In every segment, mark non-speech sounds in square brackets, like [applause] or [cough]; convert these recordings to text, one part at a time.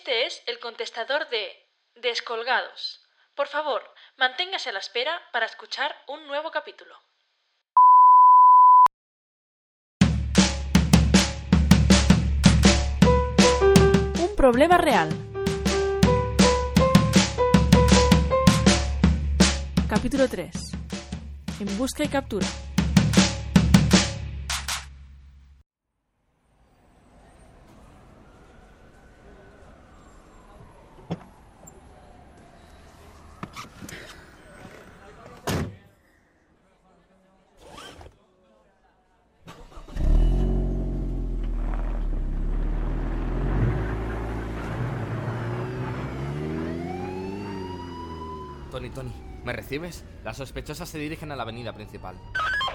Este es el contestador de Descolgados. Por favor, manténgase a la espera para escuchar un nuevo capítulo. Un problema real. Capítulo 3. En busca y captura. Tony, Tony, ¿me recibes? Las sospechosas se dirigen a la avenida principal.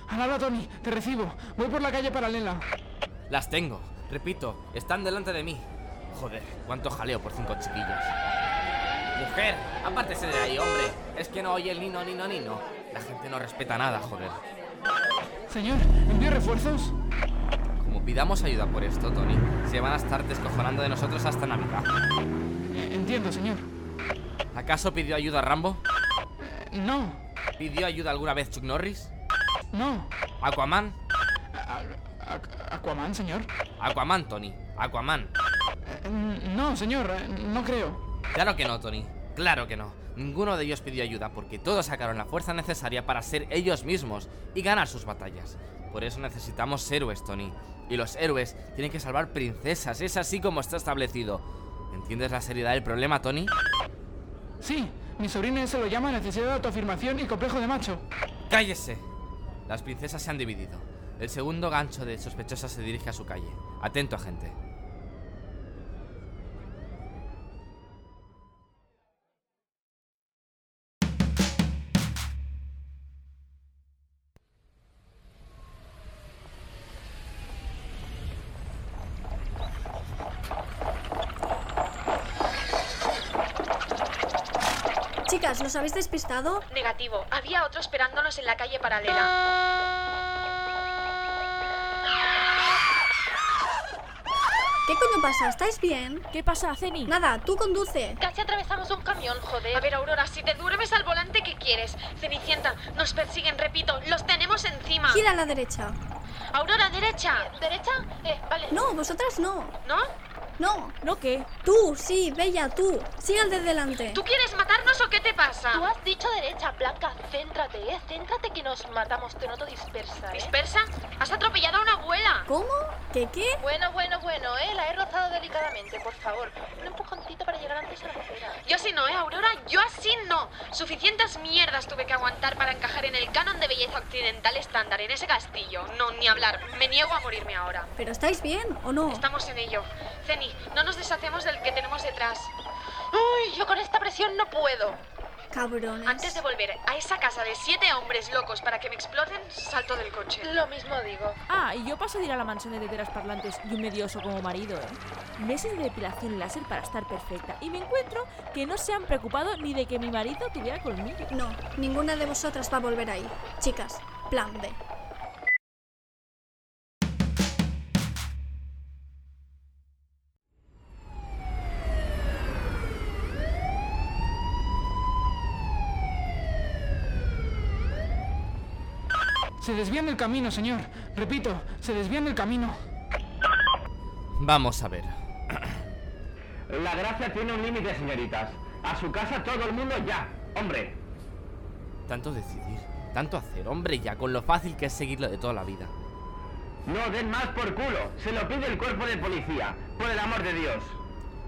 Al habla, Tony, te recibo. Voy por la calle paralela. Las tengo. Repito, están delante de mí. Joder, cuánto jaleo por cinco chiquillas. Mujer, apártese de ahí, hombre. Es que no oye el nino, nino, nino. La gente no respeta nada, joder. Señor, ¿envío refuerzos? Como pidamos ayuda por esto, Tony, se van a estar descojonando de nosotros hasta Navidad. Eh, entiendo, señor. ¿Acaso pidió ayuda a Rambo? No, ¿Pidió ayuda alguna vez Chuck Norris? no. ¿Aquaman? Aquaman, señor. Aquaman, Tony. Aquaman. Eh, no, señor, eh, no creo. Claro que no, Tony. Claro que no. Ninguno de ellos pidió ayuda porque todos sacaron la fuerza necesaria para ser ellos mismos y ganar sus batallas. Por eso necesitamos héroes, Tony. Y los héroes tienen que salvar princesas. Es así como está establecido. ¿Entiendes la seriedad del problema, Tony? Sí, mi sobrina se lo llama necesidad de autoafirmación y complejo de macho. ¡Cállese! Las princesas se han dividido. El segundo gancho de sospechosas se dirige a su calle. Atento, agente. Chicas, ¿los habéis despistado? Negativo. Había otro esperándonos en la calle paralela. ¿Qué coño pasa? ¿Estáis bien? ¿Qué pasa, Ceni? Nada, tú conduce. Casi atravesamos un camión, joder. A ver, Aurora, si te duermes al volante, ¿qué quieres? Cenicienta, nos persiguen, repito, los tenemos encima. Gira a la derecha. Aurora, derecha. ¿Derecha? Eh, vale. No, vosotras no. ¿No? No. ¿No qué? Tú, sí, Bella, tú. Sigue al de delante. ¿Tú quieres matarnos o qué te pasa? Tú has dicho derecha, Blanca. Céntrate, ¿eh? Céntrate que nos matamos. Te noto dispersa, ¿eh? ¿Dispersa? ¿Has atropellado a una abuela? ¿Cómo? ¿Qué qué? Bueno, bueno, bueno, ¿eh? La he rozado delicadamente, por favor. Un empujoncito para llegar antes a la acera. Yo sí no, ¿eh, Aurora? Yo así no. Suficientes mierdas tuve que aguantar para encajar en el canon de belleza occidental estándar en ese castillo. No, ni hablar. Me niego a morirme ahora. ¿Pero estáis bien o no? Estamos en ello. Ceni, no nos deshacemos del que tenemos detrás. Uy, yo con esta presión no puedo. Cabrones. Antes de volver a esa casa de siete hombres locos para que me exploten, salto del coche. Lo mismo digo. Ah, y yo paso de ir a la mansión de teteras parlantes y un medioso como marido, ¿eh? Meses de depilación láser para estar perfecta. Y me encuentro que no se han preocupado ni de que mi marido tuviera colmillo. No, ninguna de vosotras va a volver ahí. Chicas, plan B. Se desvían del camino, señor. Repito, se desvían del camino. Vamos a ver. La gracia tiene un límite, señoritas. A su casa todo el mundo ya. Hombre, Tanto decidir, tanto hacer, hombre, ya con lo fácil que es seguirlo de toda la vida. no den más por culo. Se lo pide el cuerpo de policía. Por el amor de Dios.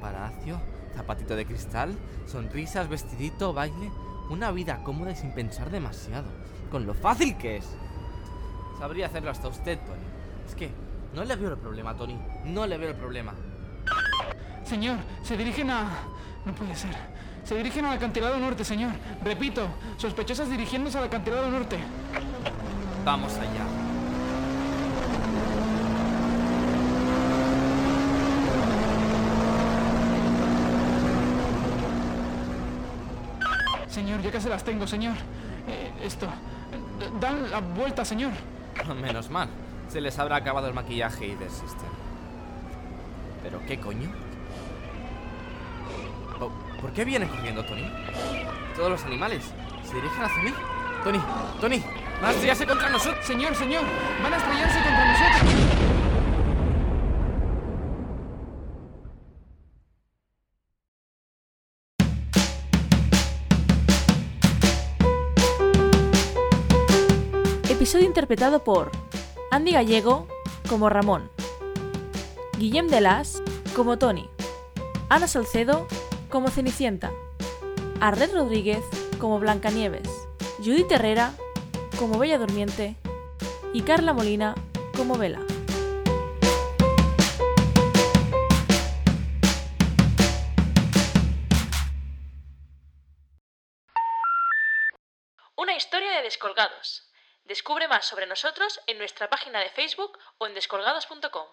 Palacio, zapatito de cristal, sonrisas, vestidito, baile. Una vida cómoda y sin pensar demasiado. Con lo fácil que es. Sabría hacerlo hasta usted, Tony. Es que no le veo el problema, Tony. No le veo el problema. Señor, se dirigen a... No puede ser. Se dirigen al acantilado norte, señor. Repito, sospechosas dirigiéndose al acantilado norte. Vamos allá. Señor, ya casi las tengo, señor. Eh, esto. D- Dan la vuelta, señor. [laughs] Menos mal. Se les habrá acabado el maquillaje y desisten. ¿Pero qué coño? ¿Por qué vienen corriendo, Tony? Todos los animales se dirigen hacia mí. Tony, Tony, van a estrellarse contra nosotros. Señor, señor, van a estrellarse contra nosotros. Episodio interpretado por Andy Gallego como Ramón, Guillem Delas como Tony, Ana Salcedo como Cenicienta, Arlet Rodríguez como Blancanieves, Judith Herrera como Bella Durmiente y Carla Molina como Vela. Una historia de descolgados. Descubre más sobre nosotros en nuestra página de Facebook o en descolgados.com.